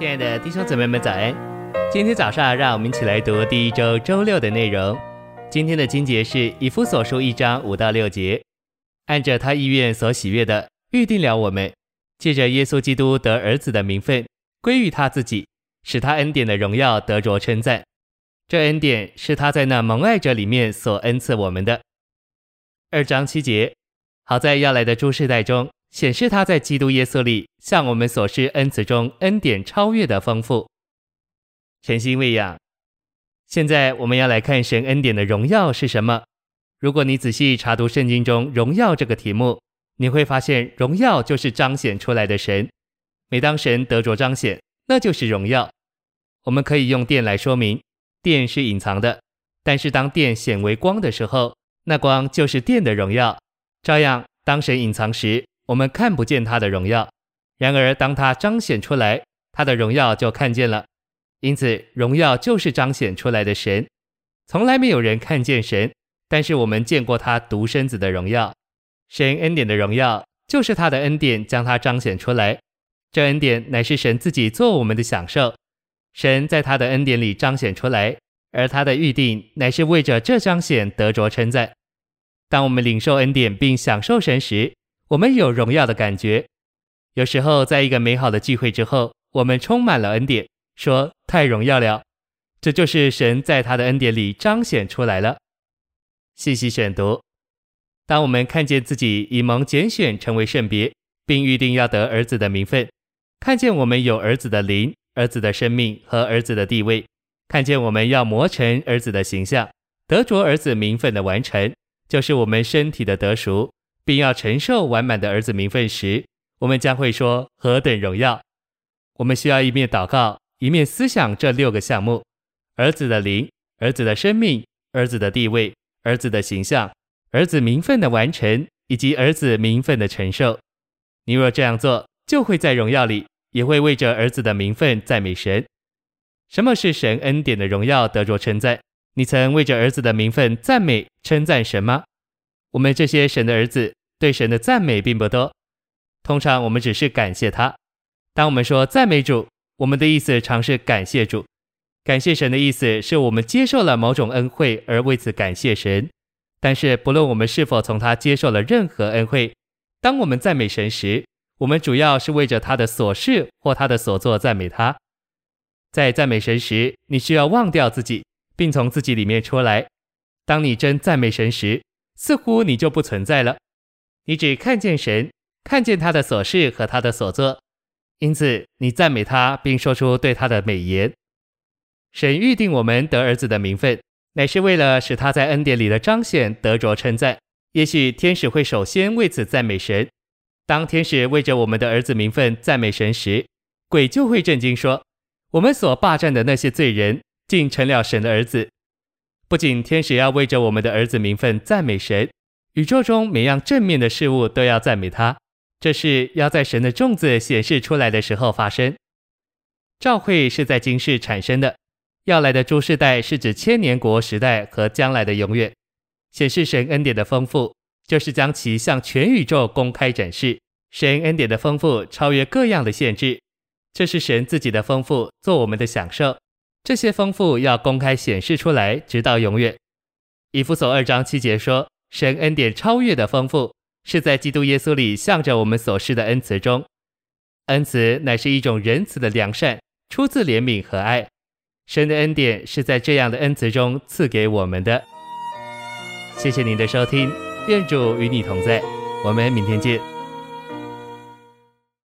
亲爱的弟兄姊妹们，早安！今天早上，让我们一起来读第一周周六的内容。今天的经节是以弗所书一章五到六节，按着他意愿所喜悦的，预定了我们，借着耶稣基督得儿子的名分，归于他自己，使他恩典的荣耀得着称赞。这恩典是他在那蒙爱者里面所恩赐我们的。二章七节，好在要来的诸世代中，显示他在基督耶稣里向我们所施恩慈中恩典超越的丰富。全心喂养。现在我们要来看神恩典的荣耀是什么。如果你仔细查读圣经中“荣耀”这个题目，你会发现荣耀就是彰显出来的神。每当神得着彰显，那就是荣耀。我们可以用电来说明，电是隐藏的，但是当电显为光的时候，那光就是电的荣耀。照样，当神隐藏时，我们看不见他的荣耀，然而当他彰显出来，他的荣耀就看见了。因此，荣耀就是彰显出来的神。从来没有人看见神，但是我们见过他独生子的荣耀。神恩典的荣耀，就是他的恩典将他彰显出来。这恩典乃是神自己做我们的享受。神在他的恩典里彰显出来，而他的预定乃是为着这彰显得着称赞。当我们领受恩典并享受神时，我们有荣耀的感觉。有时候，在一个美好的聚会之后，我们充满了恩典，说太荣耀了。这就是神在他的恩典里彰显出来了。细细选读，当我们看见自己已蒙拣选成为圣别，并预定要得儿子的名分，看见我们有儿子的灵、儿子的生命和儿子的地位，看见我们要磨成儿子的形象，得着儿子名分的完成，就是我们身体的得赎。并要承受完满的儿子名分时，我们将会说何等荣耀！我们需要一面祷告，一面思想这六个项目：儿子的灵、儿子的生命、儿子的地位、儿子的形象、儿子名分的完成，以及儿子名分的承受。你若这样做，就会在荣耀里，也会为着儿子的名分赞美神。什么是神恩典的荣耀得着称赞？你曾为着儿子的名分赞美称赞神吗？我们这些神的儿子对神的赞美并不多，通常我们只是感谢他。当我们说赞美主，我们的意思常是感谢主。感谢神的意思是我们接受了某种恩惠而为此感谢神。但是不论我们是否从他接受了任何恩惠，当我们赞美神时，我们主要是为着他的所事或他的所作赞美他。在赞美神时，你需要忘掉自己，并从自己里面出来。当你真赞美神时，似乎你就不存在了，你只看见神，看见他的所事和他的所作，因此你赞美他，并说出对他的美言。神预定我们得儿子的名分，乃是为了使他在恩典里的彰显得着称赞。也许天使会首先为此赞美神。当天使为着我们的儿子名分赞美神时，鬼就会震惊说：我们所霸占的那些罪人，竟成了神的儿子。不仅天使要为着我们的儿子名分赞美神，宇宙中每样正面的事物都要赞美他。这是要在神的众子显示出来的时候发生。召会是在今世产生的，要来的诸世代是指千年国时代和将来的永远。显示神恩典的丰富，就是将其向全宇宙公开展示。神恩典的丰富超越各样的限制，这是神自己的丰富，做我们的享受。这些丰富要公开显示出来，直到永远。以弗所二章七节说，神恩典超越的丰富，是在基督耶稣里向着我们所施的恩慈中。恩慈乃是一种仁慈的良善，出自怜悯和爱。神的恩典是在这样的恩慈中赐给我们的。谢谢您的收听，愿主与你同在，我们明天见。